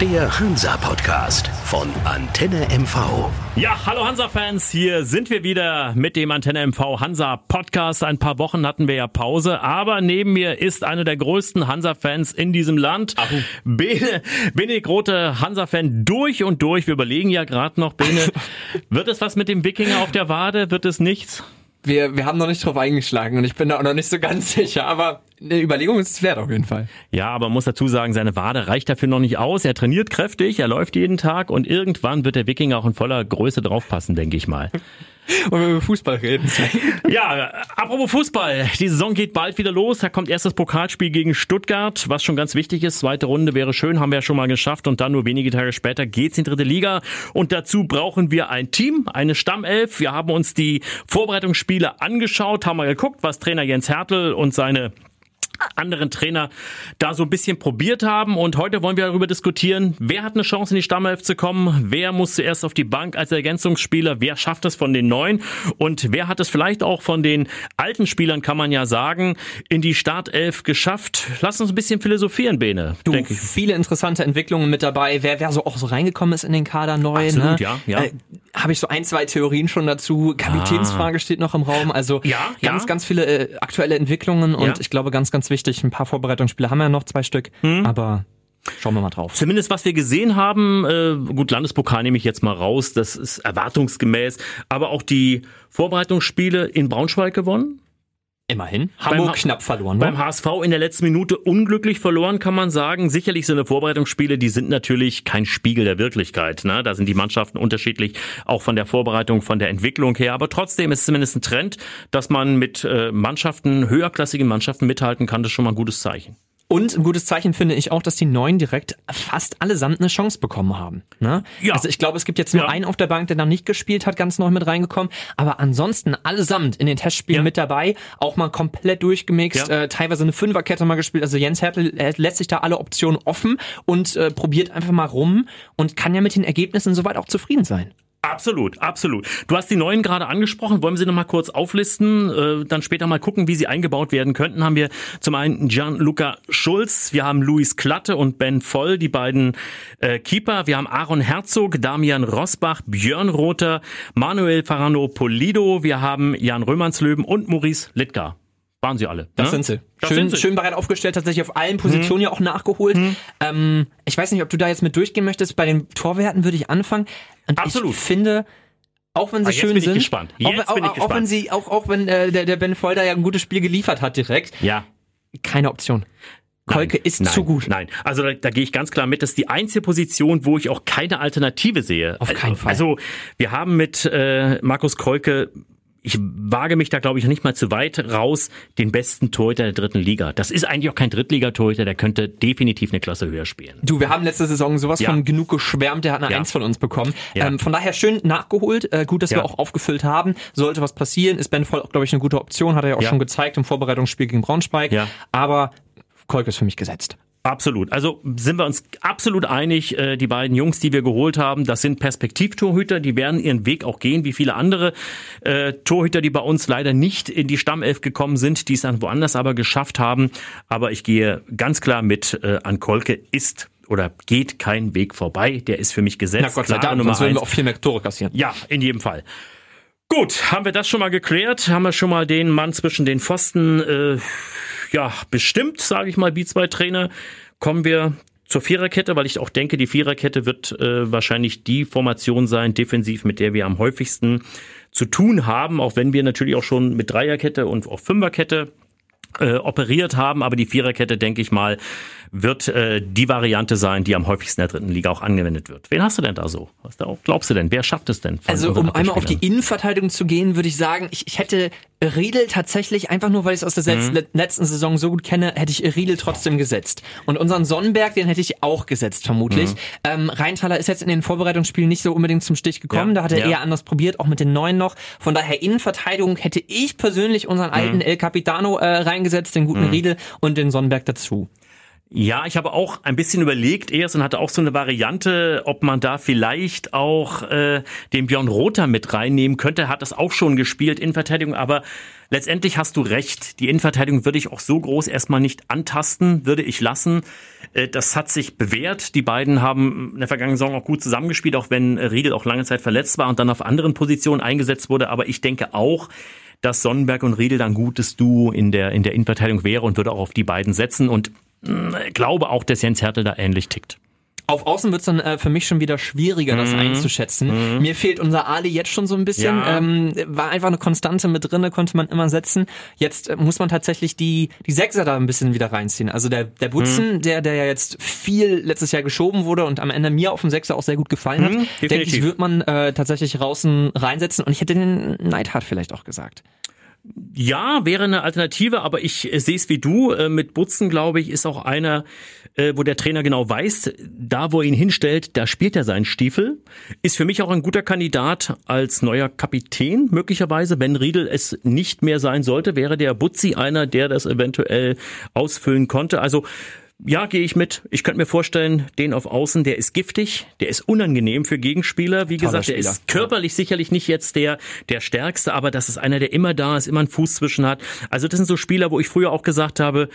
Der Hansa-Podcast von Antenne MV. Ja, hallo Hansa-Fans, hier sind wir wieder mit dem Antenne MV Hansa-Podcast. Ein paar Wochen hatten wir ja Pause, aber neben mir ist einer der größten Hansa-Fans in diesem Land. Bene, Bene Grote, Hansa-Fan durch und durch. Wir überlegen ja gerade noch, Bene, wird es was mit dem Wikinger auf der Wade? Wird es nichts? Wir, wir haben noch nicht drauf eingeschlagen und ich bin da auch noch nicht so ganz sicher, aber eine Überlegung ist es wert auf jeden Fall. Ja, aber man muss dazu sagen, seine Wade reicht dafür noch nicht aus. Er trainiert kräftig, er läuft jeden Tag und irgendwann wird der Wikinger auch in voller Größe draufpassen, denke ich mal. Und wenn wir über Fußball reden. Ja, apropos Fußball. Die Saison geht bald wieder los. Da kommt erst das Pokalspiel gegen Stuttgart, was schon ganz wichtig ist. Zweite Runde wäre schön, haben wir ja schon mal geschafft. Und dann nur wenige Tage später geht's in die dritte Liga. Und dazu brauchen wir ein Team, eine Stammelf. Wir haben uns die Vorbereitungsspiele angeschaut, haben mal geguckt, was Trainer Jens Hertel und seine anderen Trainer da so ein bisschen probiert haben. Und heute wollen wir darüber diskutieren, wer hat eine Chance in die Stammelf zu kommen, wer muss zuerst auf die Bank als Ergänzungsspieler, wer schafft es von den Neuen und wer hat es vielleicht auch von den alten Spielern, kann man ja sagen, in die Startelf geschafft. Lass uns ein bisschen philosophieren, Bene. Du, denke ich. viele interessante Entwicklungen mit dabei, wer, wer so auch so reingekommen ist in den Kader neu. Absolut, ne? ja, ja. Äh, Habe ich so ein, zwei Theorien schon dazu. Kapitänsfrage Ah. steht noch im Raum. Also Ja, ganz, ja. ganz viele äh, aktuelle Entwicklungen und Ja. ich glaube ganz, ganz wichtig, ein paar Vorbereitungsspiele haben wir ja noch, zwei Stück, Hm. aber schauen wir mal drauf. Zumindest was wir gesehen haben, äh, gut, Landespokal nehme ich jetzt mal raus, das ist erwartungsgemäß, aber auch die Vorbereitungsspiele in Braunschweig gewonnen. Immerhin. Hamburg Ha- knapp verloren. Beim ne? HSV in der letzten Minute unglücklich verloren, kann man sagen. Sicherlich so eine Vorbereitungsspiele, die sind natürlich kein Spiegel der Wirklichkeit. Ne? Da sind die Mannschaften unterschiedlich, auch von der Vorbereitung, von der Entwicklung her. Aber trotzdem ist es zumindest ein Trend, dass man mit äh, Mannschaften, höherklassigen Mannschaften mithalten kann. Das ist schon mal ein gutes Zeichen. Und ein gutes Zeichen finde ich auch, dass die Neuen direkt fast allesamt eine Chance bekommen haben. Ne? Ja. Also ich glaube, es gibt jetzt nur Ja. einen auf der Bank, der noch nicht gespielt hat, ganz neu mit reingekommen. Aber ansonsten allesamt in den Testspielen Ja. mit dabei, auch mal komplett durchgemixt, Ja. äh, teilweise eine Fünferkette mal gespielt. Also Jens Hertel lässt sich da alle Optionen offen und äh, probiert einfach mal rum und kann ja mit den Ergebnissen soweit auch zufrieden sein. Absolut, absolut. Du hast die neuen gerade angesprochen. Wollen wir sie noch mal kurz auflisten? Äh, dann später mal gucken, wie sie eingebaut werden könnten. Haben wir zum einen Gianluca Schulz, wir haben Luis Klatte und Ben Voll, die beiden äh, Keeper. Wir haben Aaron Herzog, Damian Rosbach, Björn Rother, Manuel Farano Polido. Wir haben Jan Römernslöben und Maurice Littgar. Waren sie alle? Das ne? sind sie. Das schön, sind sie. schön bereit aufgestellt, tatsächlich auf allen Positionen ja auch nachgeholt. Ähm, ich weiß nicht, ob du da jetzt mit durchgehen möchtest. Bei den Torwerten würde ich anfangen. Und Absolut. Ich finde, auch wenn sie Ah, schön bin ich sind, gespannt. auch, Jetzt auch, bin ich auch, auch wenn gespannt. sie, auch, auch wenn äh, der, der Ben Folder ja ein gutes Spiel geliefert hat direkt, Ja. keine Option. Kolke Nein, ist nein, zu gut. Nein, also da, da gehe ich ganz klar mit. Das ist die einzige Position, wo ich auch keine Alternative sehe. Auf keinen Fall. Also wir haben mit äh, Markus Kolke, ich wage mich da glaube ich nicht mal zu weit raus, den besten Torhüter der dritten Liga. Das ist eigentlich auch kein Drittligatorhüter, der könnte definitiv eine Klasse höher spielen. Du, wir haben letzte Saison sowas Ja. von genug geschwärmt, der hat eine Ja. Eins von uns bekommen. Ja. Ähm, von daher schön nachgeholt, äh, gut, dass wir auch aufgefüllt haben. Sollte was passieren, ist Ben Voll, glaube ich, eine gute Option, hat er ja auch schon gezeigt im Vorbereitungsspiel gegen Braunschweig. Ja. Aber Kolke ist für mich gesetzt. Absolut. Also sind wir uns absolut einig, äh, die beiden Jungs, die wir geholt haben, das sind Perspektivtorhüter, die werden ihren Weg auch gehen, wie viele andere äh, Torhüter, die bei uns leider nicht in die Stammelf gekommen sind, die es dann woanders aber geschafft haben. Aber ich gehe ganz klar mit, äh, an Kolke ist oder geht kein Weg vorbei. Der ist für mich gesetzt. Na Gott sei Dank, Nummer sonst würden wir auch viel mehr Tore kassieren. Ja, in jedem Fall. Gut, haben wir das schon mal geklärt? Haben wir schon mal den Mann zwischen den Pfosten äh, ja bestimmt, sage ich mal, wie zwei Trainer. Kommen wir zur Viererkette, weil ich auch denke, die Viererkette wird äh, wahrscheinlich die Formation sein, defensiv, mit der wir am häufigsten zu tun haben, auch wenn wir natürlich auch schon mit Dreierkette und auch Fünferkette äh, operiert haben, aber die Viererkette, denke ich mal, wird äh, die Variante sein, die am häufigsten in der dritten Liga auch angewendet wird. Wen hast du denn da so? Was da, glaubst du denn? Wer schafft es denn? Also um einmal auf die? Innenverteidigung zu gehen, würde ich sagen, ich, ich hätte Riedel tatsächlich, einfach nur weil ich es aus der Mhm. letz- letzten Saison so gut kenne, hätte ich Riedel trotzdem gesetzt. Und unseren Sonnenberg, den hätte ich auch gesetzt, vermutlich. Mhm. Ähm, Rheintaler ist jetzt in den Vorbereitungsspielen nicht so unbedingt zum Stich gekommen, Ja, da hat er ja. eher anders probiert, auch mit den Neuen noch. Von daher Innenverteidigung hätte ich persönlich unseren Mhm. alten El Capitano äh, reingesetzt, den guten Riedel und den Sonnenberg dazu. Ja, ich habe auch ein bisschen überlegt erst und hatte auch so eine Variante, ob man da vielleicht auch äh, den Björn Rother mit reinnehmen könnte. Hat das auch schon gespielt in Verteidigung, aber letztendlich hast du recht. Die Innenverteidigung würde ich auch so groß erstmal nicht antasten, würde ich lassen. Äh, das hat sich bewährt. Die beiden haben in der vergangenen Saison auch gut zusammengespielt, auch wenn Riedel auch lange Zeit verletzt war und dann auf anderen Positionen eingesetzt wurde. Aber ich denke auch, dass Sonnenberg und Riedel dann gutes Duo in der, in der Innenverteidigung wäre und würde auch auf die beiden setzen. Und glaube auch, dass Jens Hertel da ähnlich tickt. Auf Außen wird's dann äh, für mich schon wieder schwieriger, das Mhm. einzuschätzen. Mir fehlt unser Ali jetzt schon so ein bisschen. Ja. Ähm, war einfach eine Konstante mit drinne, konnte man immer setzen. Jetzt äh, muss man tatsächlich die die Sechser da ein bisschen wieder reinziehen. Also der der Butzen, Mhm. der der ja jetzt viel letztes Jahr geschoben wurde und am Ende mir auf dem Sechser auch sehr gut gefallen hat, Mhm, denke ich, definitiv. wird man äh, tatsächlich draußen reinsetzen. Und ich hätte den Neidhart vielleicht auch gesagt. Ja, wäre eine Alternative, aber ich äh, sehe es wie du. Äh, mit Butzen, glaube ich, ist auch einer, äh, wo der Trainer genau weiß, da wo er ihn hinstellt, da spielt er seinen Stiefel. Ist für mich auch ein guter Kandidat als neuer Kapitän, möglicherweise. Wenn Riedel es nicht mehr sein sollte, wäre der Butzi einer, der das eventuell ausfüllen konnte. Also ja, gehe ich mit. Ich könnte mir vorstellen, den auf Außen, der ist giftig, der ist unangenehm für Gegenspieler. Wie Toller gesagt, der Spieler. ist körperlich sicherlich nicht jetzt der, der stärkste, aber das ist einer, der immer da ist, immer einen Fuß zwischen hat. Also das sind so Spieler, wo ich früher auch gesagt habe,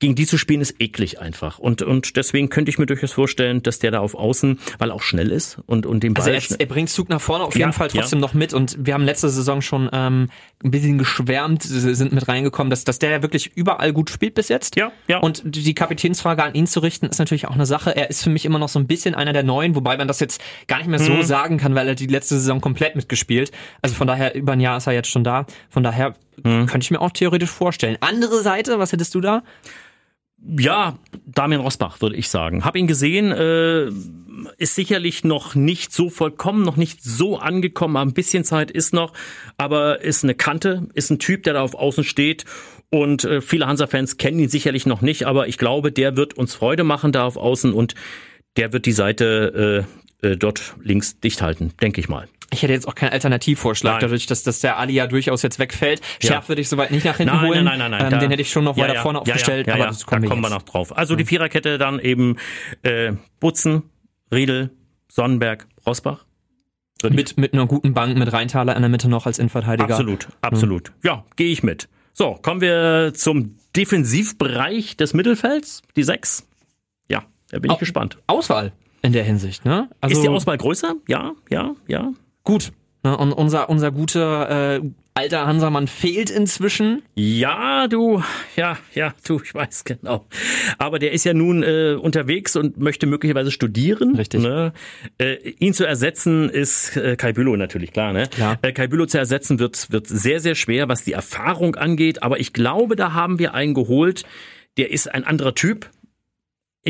gegen die zu spielen ist eklig einfach. Und, und deswegen könnte ich mir durchaus vorstellen, dass der da auf Außen, weil er auch schnell ist und, und den Ball Also er, er bringt Zug nach vorne auf Ja, jeden Fall trotzdem noch mit und wir haben letzte Saison schon ähm, ein bisschen geschwärmt, sind mit reingekommen, dass, dass der ja wirklich überall gut spielt bis jetzt. Ja, ja. Und die Kapitänsfrage an ihn zu richten, ist natürlich auch eine Sache. Er ist für mich immer noch so ein bisschen einer der Neuen, wobei man das jetzt gar nicht mehr Mhm. so sagen kann, weil er die letzte Saison komplett mitgespielt. Also von daher, über ein Jahr ist er jetzt schon da. Von daher Mhm. könnte ich mir auch theoretisch vorstellen. Andere Seite, was hättest du da? Ja, Damian Rosbach, würde ich sagen. Hab ihn gesehen, äh, ist sicherlich noch nicht so vollkommen, noch nicht so angekommen, ein bisschen Zeit ist noch, aber ist eine Kante, ist ein Typ, der da auf Außen steht und äh, viele Hansa-Fans kennen ihn sicherlich noch nicht, aber ich glaube, der wird uns Freude machen da auf Außen und der wird die Seite äh, äh, dort links dicht halten, denke ich mal. Ich hätte jetzt auch keinen Alternativvorschlag, Nein. dadurch, dass, dass der Ali ja durchaus jetzt wegfällt. Ja. Schärf würde ich soweit nicht nach hinten Nein, holen. nein, nein, nein, nein. Ähm, da- den hätte ich schon noch weiter ja, vorne aufgestellt, ja, aber das kommen, da wir kommen wir jetzt. noch drauf. Also die Viererkette dann eben äh, Butzen, Riedel, Sonnenberg, Rosbach. Ich- Mit, mit einer guten Bank, mit Rheintaler in der Mitte noch als Innenverteidiger. Absolut, absolut. Ja, gehe ich mit. So, kommen wir zum Defensivbereich des Mittelfelds, die sechs. Ja, da bin ich Au- gespannt. Auswahl in der Hinsicht, ne? Also Ist die Auswahl größer? Ja, ja, ja. Gut. Ne? Und unser, unser guter äh, alter Hansamann fehlt inzwischen. Ja, du, ja, ja, du, ich weiß genau. Aber der ist ja nun äh, unterwegs und möchte möglicherweise studieren. Richtig. Ne? Äh, ihn zu ersetzen ist äh, Kai Bülow natürlich, klar. Ne? Klar. Äh, Kai Bülow zu ersetzen wird, wird sehr, sehr schwer, was die Erfahrung angeht. Aber ich glaube, da haben wir einen geholt, der ist ein anderer Typ.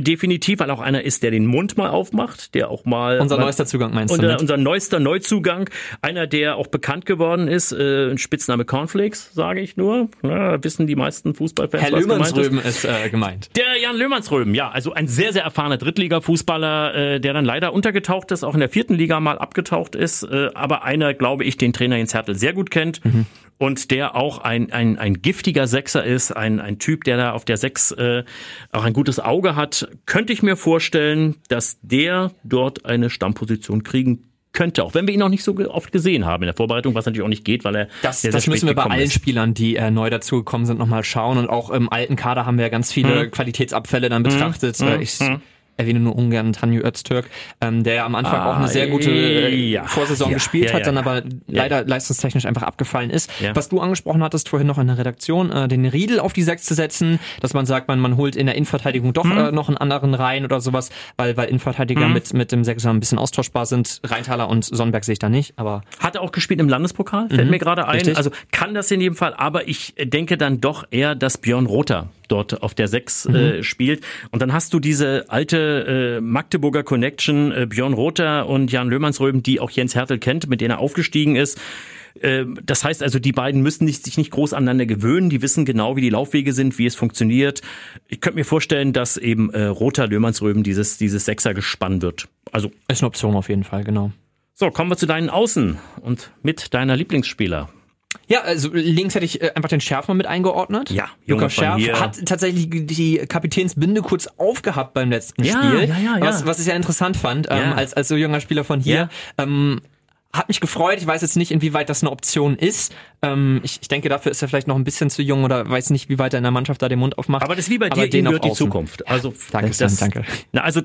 Definitiv, weil auch einer ist, der den Mund mal aufmacht, der auch mal Unser mal- neuester Zugang meinst du? unser, Mit? unser neuester Neuzugang, einer, der auch bekannt geworden ist, äh, ein Spitzname Cornflakes, sage ich nur. Ja, wissen die meisten Fußballfans, Herr gemeint ist. Löhmannsröben ist äh, gemeint. Der Jan Löhmannsröben, ja, also ein sehr, sehr erfahrener Drittliga-Fußballer, äh, der dann leider untergetaucht ist, auch in der vierten Liga mal abgetaucht ist, äh, aber einer, glaube ich, den Trainer Jens Hertel sehr gut kennt und der auch ein, ein, ein giftiger Sechser ist, ein, ein Typ, der da auf der Sechs äh, auch ein gutes Auge hat, könnte ich mir vorstellen, dass der dort eine Stammposition kriegen könnte, auch wenn wir ihn noch nicht so oft gesehen haben in der Vorbereitung, was natürlich auch nicht geht, weil er Das, sehr, das sehr müssen spät wir bei allen ist. Spielern, die äh, neu dazugekommen sind, nochmal schauen. Und auch im alten Kader haben wir ja ganz viele Mhm. Qualitätsabfälle dann betrachtet. Äh, ich erwähne nur ungern Tanju Öztürk, ähm, der ja am Anfang auch eine sehr gute äh, ja. Vorsaison Ja, gespielt ja, hat, dann aber leider leistungstechnisch einfach abgefallen ist. Was du angesprochen hattest vorhin noch in der Redaktion, äh, den Riedel auf die Sechs zu setzen, dass man sagt, man, man holt in der Innenverteidigung doch Mhm. äh, noch einen anderen rein oder sowas, weil, weil Innenverteidiger mit, mit dem Sechser ein bisschen austauschbar sind. Rheintaler und Sonnenberg sehe ich da nicht, aber Hat er auch gespielt im Landespokal, fällt mir gerade ein. richtig. Also kann das in jedem Fall, aber ich denke dann doch eher, dass Björn Rother dort auf der 6 äh, spielt. Und dann hast du diese alte äh, Magdeburger Connection, äh, Björn Rother und Jan Löhmannsröben, die auch Jens Hertel kennt, mit denen er aufgestiegen ist. Äh, Das heißt also, die beiden müssen nicht, sich nicht groß aneinander gewöhnen. Die wissen genau, wie die Laufwege sind, wie es funktioniert. Ich könnte mir vorstellen, dass eben äh, Rother Löhmannsröben dieses, dieses Sechser gespannt wird. Also, ist eine Option auf jeden Fall, genau. so, kommen wir zu deinen Außen und mit deiner Lieblingsspieler. Ja, also links hätte ich äh, einfach den Schärf mal mit eingeordnet. Ja, Lukas Schärf hat tatsächlich die Kapitänsbinde kurz aufgehabt beim letzten Ja, Spiel, ja, ja, ja. Was, was ich sehr interessant fand, ähm, Ja. als, als so junger Spieler von hier. Ähm, hat mich gefreut. Ich weiß jetzt nicht, inwieweit das eine Option ist. Ähm, ich, ich denke, dafür ist er vielleicht noch ein bisschen zu jung oder weiß nicht, wie weit er in der Mannschaft da den Mund aufmacht. Aber das ist wie bei dir, ihm gehört die. Zukunft. Also danke, das, Sven, danke. Na, also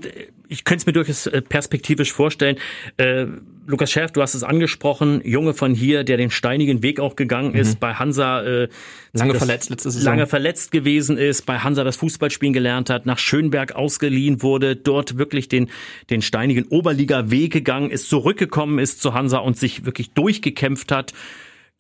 ich könnte es mir durchaus äh, perspektivisch vorstellen. Äh, Lukas Schärf, du hast es angesprochen, Junge von hier, der den steinigen Weg auch gegangen ist, bei Hansa äh, Mhm. Lange verletzt letzte Saison. lange verletzt gewesen ist, bei Hansa das Fußballspielen gelernt hat, nach Schönberg ausgeliehen wurde, dort wirklich den, den steinigen Oberliga-Weg gegangen ist, zurückgekommen ist zu Hansa und sich wirklich durchgekämpft hat.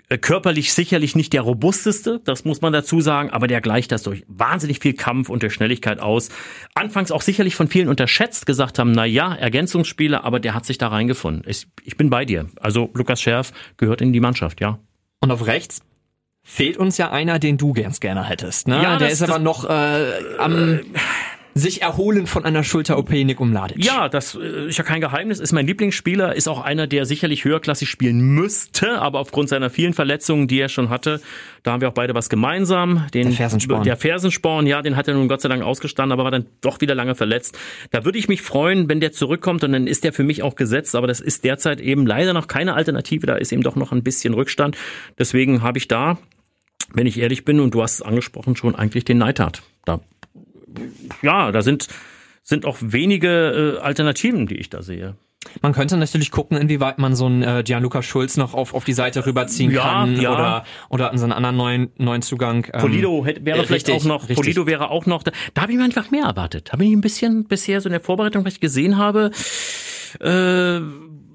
Äh, Körperlich sicherlich nicht der robusteste, das muss man dazu sagen, aber der gleicht das durch wahnsinnig viel Kampf und der Schnelligkeit aus. Anfangs auch sicherlich von vielen unterschätzt, gesagt haben, na ja, Ergänzungsspieler, aber der hat sich da reingefunden. Ich, ich bin bei dir. Also Lukas Scherf gehört in die Mannschaft, ja. Und auf rechts fehlt uns ja einer, den du ganz gerne hättest. Ne? Ja, der das- ist aber noch äh, am sich erholen von einer Schulter-OP Nick Umladic. Ja, das äh, ist ja kein Geheimnis, ist mein Lieblingsspieler, ist auch einer, der sicherlich höherklassig spielen müsste, aber aufgrund seiner vielen Verletzungen, die er schon hatte, da haben wir auch beide was gemeinsam. Den, Der Fersensporn. Der Fersensporn, ja, den hat er nun Gott sei Dank ausgestanden, aber war dann doch wieder lange verletzt. Da würde ich mich freuen, wenn der zurückkommt und dann ist der für mich auch gesetzt, aber das ist derzeit eben leider noch keine Alternative, da ist eben doch noch ein bisschen Rückstand. Deswegen habe ich da, wenn ich ehrlich bin, und du hast es angesprochen, schon eigentlich den Neidhardt. Da ja, da sind, sind auch wenige äh, Alternativen, die ich da sehe. Man könnte natürlich gucken, inwieweit man so einen äh, Gianluca Schulz noch auf, auf die Seite rüberziehen Ja, kann ja. oder oder an so einen anderen neuen neuen Zugang. Ähm, Polido hätte, wäre äh, vielleicht richtig, auch noch, richtig. Polido wäre auch noch, da, da habe ich mir einfach mehr erwartet. Da bin ich ein bisschen bisher so in der Vorbereitung, was ich gesehen habe, äh,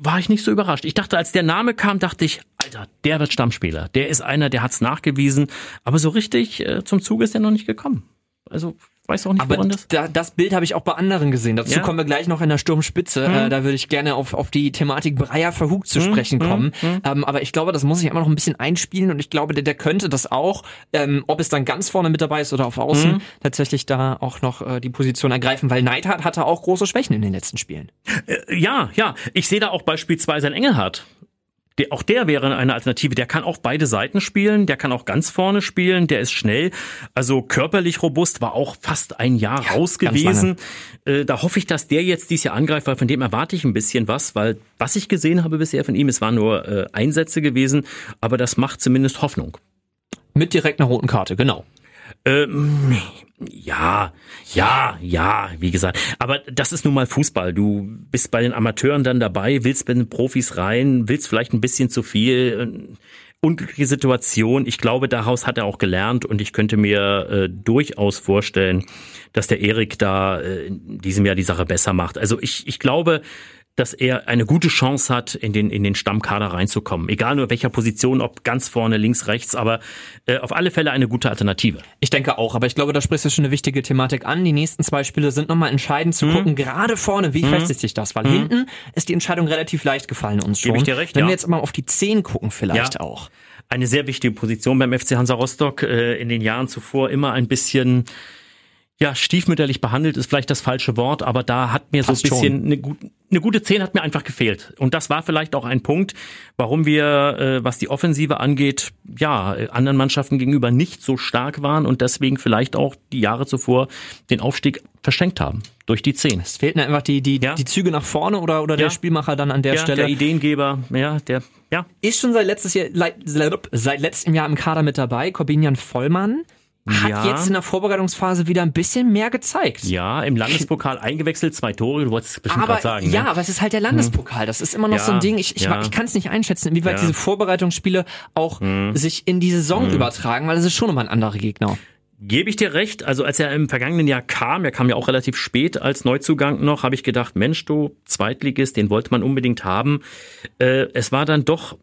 war ich nicht so überrascht. Ich dachte, als der Name kam, dachte ich, Alter, der wird Stammspieler. Der ist einer, der hat's nachgewiesen. Aber so richtig äh, zum Zug ist er noch nicht gekommen. Also, weiß auch nicht, Aber woran das... da, das Bild habe ich auch bei anderen gesehen. Dazu Ja. Mhm. kommen wir gleich noch in der Sturmspitze. Äh, da würde ich gerne auf, auf die Thematik Breyer Verhug zu sprechen kommen. Ähm, aber ich glaube, das muss ich immer noch ein bisschen einspielen und ich glaube, der, der könnte das auch, ähm, ob es dann ganz vorne mit dabei ist oder auf Außen, Mhm. tatsächlich da auch noch äh, die Position ergreifen, weil Neidhardt hatte auch große Schwächen in den letzten Spielen. Ja, ja. Ich sehe da auch beispielsweise einen Engelhardt. Der, auch der wäre eine Alternative. Der kann auch beide Seiten spielen. Der kann auch ganz vorne spielen. Der ist schnell. Also körperlich robust. War auch fast ein Jahr raus ganz gewesen. Äh, da hoffe ich, dass der jetzt dieses Jahr angreift, weil von dem erwarte ich ein bisschen was. Weil was ich gesehen habe bisher von ihm, es waren nur äh, Einsätze gewesen. Aber das macht zumindest Hoffnung. Mit direkt einer roten Karte, genau. Ähm, ja, ja, ja, wie gesagt. Aber das ist nun mal Fußball. Du bist bei den Amateuren dann dabei, willst bei den Profis rein, willst vielleicht ein bisschen zu viel. Unglückliche Situation. Ich glaube, daraus hat er auch gelernt und ich könnte mir äh, durchaus vorstellen, dass der Erik da äh, in diesem Jahr die Sache besser macht. Also ich, ich glaube, dass er eine gute Chance hat, in den, in den Stammkader reinzukommen. Egal nur welcher Position, ob ganz vorne, links, rechts, aber äh, auf alle Fälle eine gute Alternative. Ich denke auch, aber ich glaube, da sprichst du schon eine wichtige Thematik an. Die nächsten zwei Spiele sind nochmal entscheidend Mhm. zu gucken, gerade vorne, wie festigt sich das? Weil hinten ist die Entscheidung relativ leicht gefallen uns schon. Gebe ich dir recht, Wenn ja. wir jetzt mal auf die 10 gucken vielleicht Ja. auch. Eine sehr wichtige Position beim FC Hansa Rostock. Äh, in den Jahren zuvor immer ein bisschen ja, stiefmütterlich behandelt ist vielleicht das falsche Wort, aber da hat mir Passt so ein bisschen eine, gut, eine gute 10 hat mir einfach gefehlt. Und das war vielleicht auch ein Punkt, warum wir, äh, was die Offensive angeht, ja, anderen Mannschaften gegenüber nicht so stark waren und deswegen vielleicht auch die Jahre zuvor den Aufstieg verschenkt haben. Durch die 10. Es fehlten einfach die, die, Ja. die Züge nach vorne oder, oder Ja. der Spielmacher dann an der Ja, Stelle. der Ideengeber, ja, der, ja. ist schon seit letztes Jahr, seit letztem Jahr im Kader mit dabei. Corbinian Vollmann hat Ja. jetzt in der Vorbereitungsphase wieder ein bisschen mehr gezeigt. Ja, im Landespokal eingewechselt, zwei Tore, du wolltest es bestimmt gerade sagen. ja, ne? aber es ist halt der Landespokal. Das ist immer noch Ja, so ein Ding. Ich, ich, ja. ich kann es nicht einschätzen, inwieweit diese Vorbereitungsspiele auch sich in die Saison übertragen, weil es ist schon immer ein anderer Gegner. Gebe ich dir recht. Also als er im vergangenen Jahr kam, er kam ja auch relativ spät als Neuzugang noch, habe ich gedacht, Mensch, du Zweitligist, den wollte man unbedingt haben. Äh, es war dann doch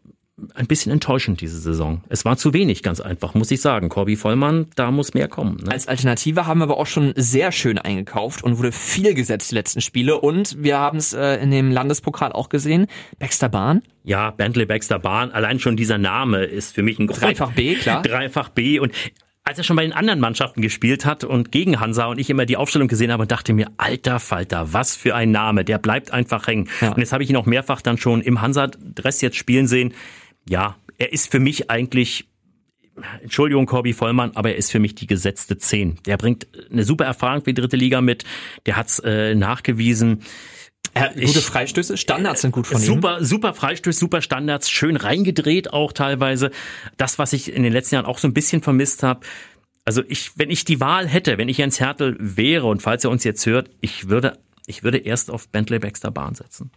ein bisschen enttäuschend diese Saison. Es war zu wenig, ganz einfach, muss ich sagen. Corby Vollmann, da muss mehr kommen. Ne? Als Alternative haben wir aber auch schon sehr schön eingekauft und wurde viel gesetzt die letzten Spiele. Und wir haben es äh, in dem Landespokal auch gesehen. Baxter Bahn, Ja, Bentley Baxter Bahn, allein schon dieser Name ist für mich ein Grund. Dreifach B, klar. Dreifach B und als er schon bei den anderen Mannschaften gespielt hat und gegen Hansa und ich immer die Aufstellung gesehen habe und dachte mir, alter Falter, was für ein Name, der bleibt einfach hängen. Ja. Und jetzt habe ich ihn auch mehrfach dann schon im Hansa-Dress jetzt spielen sehen. Ja, er ist für mich eigentlich Entschuldigung, Corby Vollmann, aber er ist für mich die gesetzte Zehn. Der bringt eine super Erfahrung für die dritte Liga mit. Der hat's äh, nachgewiesen. Er gute ich, Freistöße, Standards sind gut von super, ihm. Super Freistöße, super Standards, schön reingedreht auch teilweise. Das, was ich in den letzten Jahren auch so ein bisschen vermisst habe. Also ich, wenn ich die Wahl hätte, wenn ich Jens Hertel wäre und falls er uns jetzt hört, ich würde, ich würde erst auf Bentley Baxter Bahn setzen.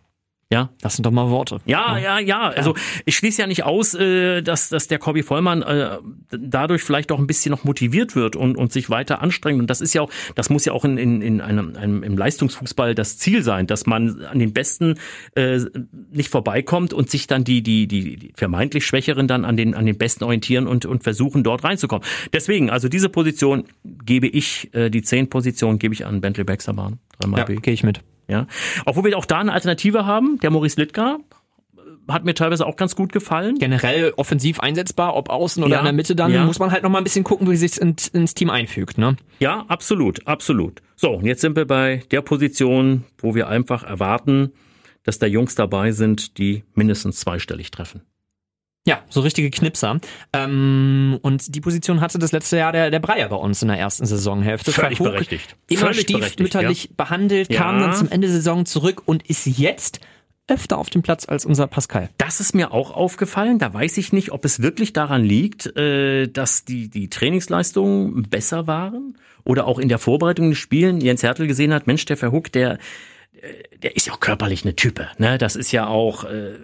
Ja, das sind doch mal Worte. Ja, ja, ja. Also ich schließe ja nicht aus, äh, dass, dass der Corby Vollmann äh, dadurch vielleicht auch ein bisschen noch motiviert wird und, und sich weiter anstrengt. Und das ist ja auch, das muss ja auch in, in, in einem, einem im Leistungsfußball das Ziel sein, dass man an den Besten äh, nicht vorbeikommt und sich dann die, die, die, die vermeintlich Schwächeren dann an den, an den Besten orientieren und, und versuchen, dort reinzukommen. Deswegen, also diese Position gebe ich, äh, die zehn Position gebe ich an Bentley Baxterbahn. Ja, gehe ich mit. Ja. Obwohl wir auch da eine Alternative haben, der Maurice Littger hat mir teilweise auch ganz gut gefallen. Generell offensiv einsetzbar, ob außen oder ja, in der Mitte dann, ja. muss man halt noch mal ein bisschen gucken, wie sich ins, ins Team einfügt, ne? Ja, absolut, absolut. So, und jetzt sind wir bei der Position, wo wir einfach erwarten, dass da Jungs dabei sind, die mindestens zweistellig treffen. Ja, so richtige Knipser. Ähm, und die Position hatte das letzte Jahr der, der Breyer bei uns in der ersten Saisonhälfte. Völlig Verhoog berechtigt. Immer Völlig stiefmütterlich ja. behandelt, kam ja. dann zum Ende der Saison zurück und ist jetzt öfter auf dem Platz als unser Pascal. Das ist mir auch aufgefallen. Da weiß ich nicht, ob es wirklich daran liegt, äh, dass die, die Trainingsleistungen besser waren oder auch in der Vorbereitung den Spielen Jens Hertel gesehen hat, Mensch, der Verhook, der der ist ja auch körperlich eine Type. Ne? Das ist ja auch äh,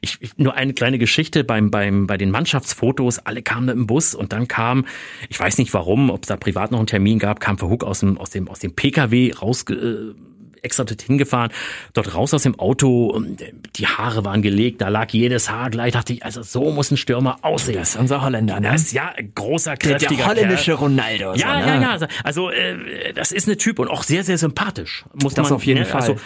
ich, nur eine kleine Geschichte beim beim bei den Mannschaftsfotos. Alle kamen im Bus und dann kam, ich weiß nicht warum, ob es da privat noch einen Termin gab, kam Verhook aus dem aus dem aus dem PKW raus. Äh, extra dorthin gefahren, dort raus aus dem Auto, die Haare waren gelegt, da lag jedes Haar gleich, dachte ich, also so muss ein Stürmer aussehen. Das ist unser Holländer, ne? Das ist ja großer, kräftiger Der holländische Kerl. Ronaldo. Ja, so, ne? ja, ja, also äh, das ist eine Typ und auch sehr, sehr sympathisch, muss das man. auf jeden ne? Fall. Also,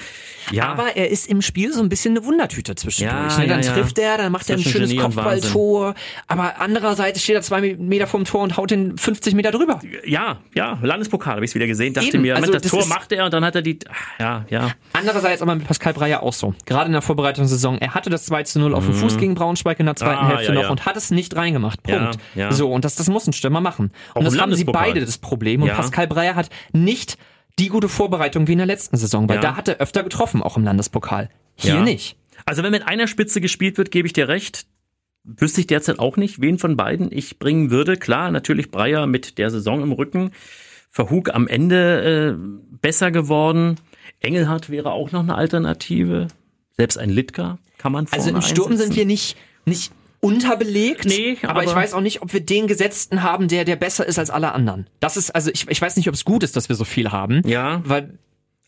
ja. Aber er ist im Spiel so ein bisschen eine Wundertüte zwischendurch. Ja, ne? Dann ja, trifft er, dann macht er ein schönes Genie Kopfballtor. Aber andererseits steht er zwei Meter vom Tor und haut den 50 Meter drüber. Ja, ja, Landespokal habe ich wieder gesehen. Dachte Eben. mir, also, das, Tor macht er und dann hat er die. Ja, ja. Andererseits aber mit Pascal Breyer auch so. Gerade in der Vorbereitungssaison. Er hatte das 2 zu 0 auf dem mhm. Fuß gegen Braunschweig in der zweiten ah, Hälfte noch und hat es nicht reingemacht. Punkt. So, und das, das muss ein Stürmer machen. Auch und das haben sie beide das Problem. Und Pascal Breyer hat nicht die gute Vorbereitung wie in der letzten Saison, weil ja. da hat er öfter getroffen, auch im Landespokal. Hier ja. nicht. Also wenn mit einer Spitze gespielt wird, gebe ich dir recht. Wüsste ich derzeit auch nicht, wen von beiden ich bringen würde. Klar, natürlich Breyer mit der Saison im Rücken. Verhug am Ende äh, besser geworden. Engelhardt wäre auch noch eine Alternative. Selbst ein Litka kann man vorne Also im Sturm einsetzen. sind wir nicht, nicht unterbelegt. Nee, aber, aber, ich weiß auch nicht, ob wir den Gesetzten haben, der der besser ist als alle anderen. Das ist also ich, ich weiß nicht, ob es gut ist, dass wir so viel haben. Ja. Weil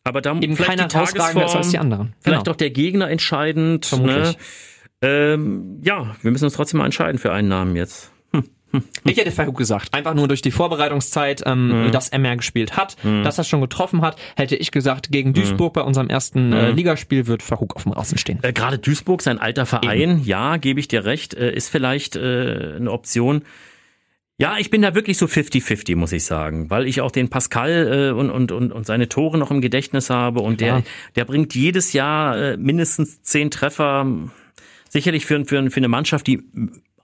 aber da eben keiner herausragender ist als die anderen. Vielleicht genau. auch der Gegner entscheidend. Ne? Ähm, ja, wir müssen uns trotzdem mal entscheiden für einen Namen jetzt. Ich hätte Verhoek gesagt, einfach nur durch die Vorbereitungszeit, ähm, mhm. dass er mehr gespielt hat, mhm. dass er schon getroffen hat, hätte ich gesagt, gegen Duisburg mhm. bei unserem ersten äh, mhm. Ligaspiel wird Verhoek auf dem Rasen stehen. Äh, Gerade Duisburg, sein alter Verein, Eben. ja, gebe ich dir recht, äh, ist vielleicht äh, eine Option. Ja, ich bin da wirklich so 50-50, muss ich sagen, weil ich auch den Pascal äh, und, und, und, und seine Tore noch im Gedächtnis habe und der, der bringt jedes Jahr äh, mindestens zehn Treffer. Sicherlich für, für, für eine Mannschaft, die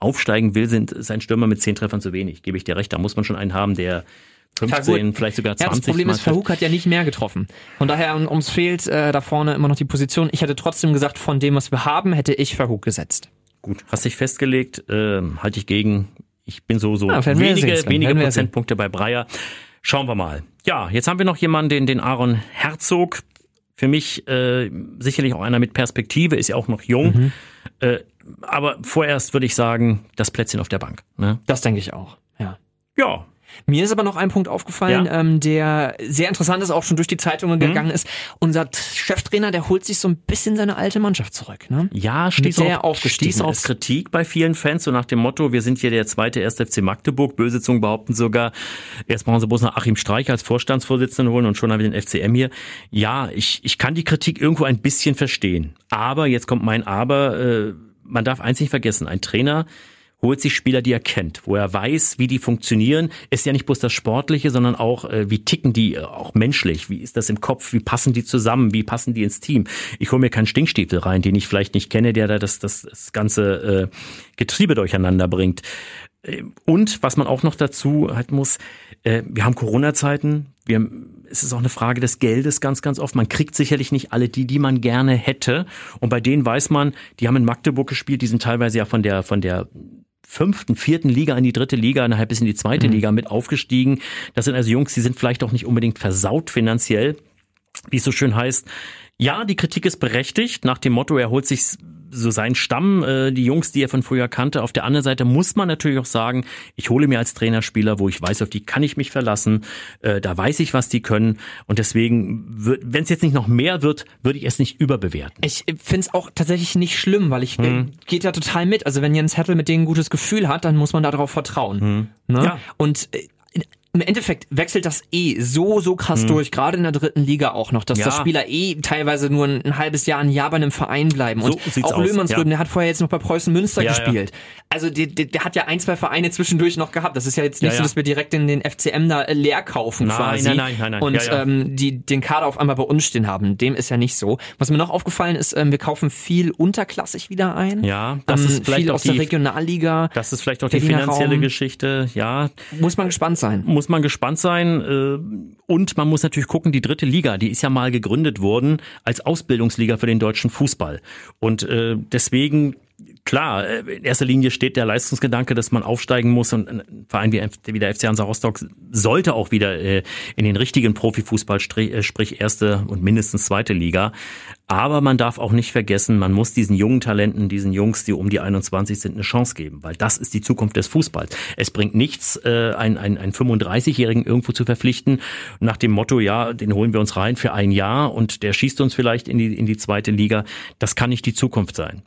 aufsteigen will, sind sein Stürmer mit zehn Treffern zu wenig. Gebe ich dir recht. Da muss man schon einen haben, der 15, ja, vielleicht sogar 20. Ja, das Problem ist, Verhoek hat ja nicht mehr getroffen. Von daher, uns fehlt äh, da vorne immer noch die Position. Ich hätte trotzdem gesagt, von dem, was wir haben, hätte ich Verhoek gesetzt. Gut, hast dich festgelegt, äh, halte ich gegen. Ich bin so, so ja, wenige, wenige Prozentpunkte bei Breyer. Schauen wir mal. Ja, jetzt haben wir noch jemanden, den, den Aaron Herzog. Für mich äh, sicherlich auch einer mit Perspektive, ist ja auch noch jung. Mhm. Äh, aber vorerst würde ich sagen, das Plätzchen auf der Bank. Ne? Das denke ich auch, ja. Ja, mir ist aber noch ein Punkt aufgefallen, ja. ähm, der sehr interessant ist, auch schon durch die Zeitungen mhm. gegangen ist. Unser Cheftrainer, der holt sich so ein bisschen seine alte Mannschaft zurück. Ne? Ja, stieß, auf, stieß auf Kritik bei vielen Fans, so nach dem Motto, wir sind hier der zweite 1. FC Magdeburg. Böse Zungen behaupten sogar, erst brauchen sie bloß noch Achim Streich als Vorstandsvorsitzenden holen und schon haben wir den FCM hier. Ja, ich, ich kann die Kritik irgendwo ein bisschen verstehen. Aber, jetzt kommt mein Aber, äh, man darf eins nicht vergessen, ein Trainer holt sich Spieler, die er kennt, wo er weiß, wie die funktionieren. Ist ja nicht bloß das Sportliche, sondern auch, äh, wie ticken die äh, auch menschlich? Wie ist das im Kopf? Wie passen die zusammen? Wie passen die ins Team? Ich hole mir keinen Stinkstiefel rein, den ich vielleicht nicht kenne, der da das, das, das ganze äh, Getriebe durcheinander bringt. Äh, und was man auch noch dazu halt muss, äh, wir haben Corona-Zeiten, wir, es ist auch eine Frage des Geldes ganz, ganz oft. Man kriegt sicherlich nicht alle die, die man gerne hätte. Und bei denen weiß man, die haben in Magdeburg gespielt, die sind teilweise ja von der, von der fünften, vierten Liga in die dritte Liga, nachher bis in die zweite mhm. Liga mit aufgestiegen. Das sind also Jungs, die sind vielleicht auch nicht unbedingt versaut finanziell, wie es so schön heißt. Ja, die Kritik ist berechtigt, nach dem Motto, er holt sich so sein Stamm, äh, die Jungs, die er von früher kannte. Auf der anderen Seite muss man natürlich auch sagen, ich hole mir als Trainerspieler, wo ich weiß, auf die kann ich mich verlassen, äh, da weiß ich, was die können. Und deswegen, wenn es jetzt nicht noch mehr wird, würde ich es nicht überbewerten. Ich finde es auch tatsächlich nicht schlimm, weil ich hm. geht ja total mit. Also wenn Jens Hettel mit denen ein gutes Gefühl hat, dann muss man darauf vertrauen. Hm. Ne? Ja. Und äh, im Endeffekt wechselt das eh so, so krass mhm. durch, gerade in der dritten Liga auch noch, dass ja. das Spieler eh teilweise nur ein, ein, halbes Jahr, ein Jahr bei einem Verein bleiben. So und auch Löhmannsröden, ja. der hat vorher jetzt noch bei Preußen Münster ja, gespielt. Also der, der, der, hat ja ein, zwei Vereine zwischendurch noch gehabt. Das ist ja jetzt nicht so, dass wir direkt in den FCM da äh, leer kaufen nein, quasi. Nein, nein, nein, nein. Und Ähm, die den Kader auf einmal bei uns stehen haben. Dem ist ja nicht so. Was mir noch aufgefallen ist, ähm, wir kaufen viel unterklassig wieder ein. Ja, das ähm, ist vielleicht viel aus die, der Regionalliga. Das ist vielleicht auch die finanzielle Raum. Geschichte. Ja. Muss man gespannt sein. Muss man gespannt sein sein. Äh, und man muss natürlich gucken, die dritte Liga, die ist ja mal gegründet worden als Ausbildungsliga für den deutschen Fußball. Und äh, deswegen klar, äh, in erster Linie steht der Leistungsgedanke, dass man aufsteigen muss und ein Verein wie, der FC Hansa Rostock sollte auch wieder in den richtigen Profifußball, sprich erste und mindestens zweite Liga. Aber man darf auch nicht vergessen, man muss diesen jungen Talenten, diesen Jungs, die um die 21 sind, eine Chance geben, weil das ist die Zukunft des Fußballs. Es bringt nichts, äh, einen, einen, einen 35-Jährigen irgendwo zu verpflichten, nach dem Motto, ja, den holen wir uns rein für ein Jahr und der schießt uns vielleicht in die, in die zweite Liga. Das kann nicht die Zukunft sein.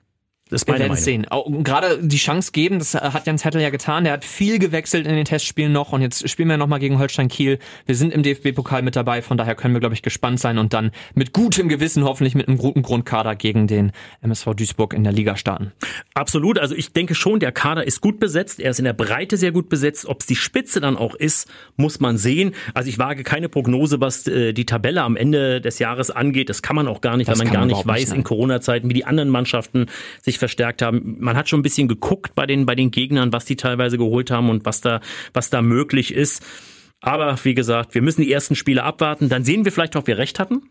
Das ist meine Wir werden sehen. Auch gerade die Chance geben, das hat Jens Hettel ja getan. Der hat viel gewechselt in den Testspielen noch und jetzt spielen wir nochmal gegen Holstein Kiel. Wir sind im DFB-Pokal mit dabei, von daher können wir, glaube ich, gespannt sein und dann mit gutem Gewissen hoffentlich mit einem guten Grundkader gegen den MSV Duisburg in der Liga starten. Absolut. Also ich denke schon, der Kader ist gut besetzt. Er ist in der Breite sehr gut besetzt. Ob es die Spitze dann auch ist, muss man sehen. Also ich wage keine Prognose, was äh, die Tabelle am Ende des Jahres angeht. Das kann man auch gar nicht, das weil man gar nicht weiß nicht, in Corona-Zeiten, wie die anderen Mannschaften sich sich verstärkt haben. Man hat schon ein bisschen geguckt bei den, bei den Gegnern, was die teilweise geholt haben und was da, was da möglich ist. Aber wie gesagt, wir müssen die ersten Spiele abwarten. Dann sehen wir vielleicht, ob wir recht hatten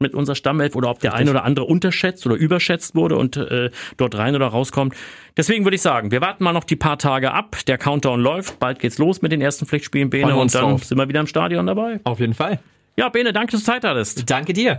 mit unserer Stammelf oder ob der Richtig. ein oder andere unterschätzt oder überschätzt wurde und äh, dort rein oder rauskommt. Deswegen würde ich sagen, wir warten mal noch die paar Tage ab. Der Countdown läuft. Bald geht's los mit den ersten Pflichtspielen, Bene. Und dann drauf. sind wir wieder im Stadion dabei. Auf jeden Fall. Ja, Bene, danke, dass du Zeit hattest. Danke dir.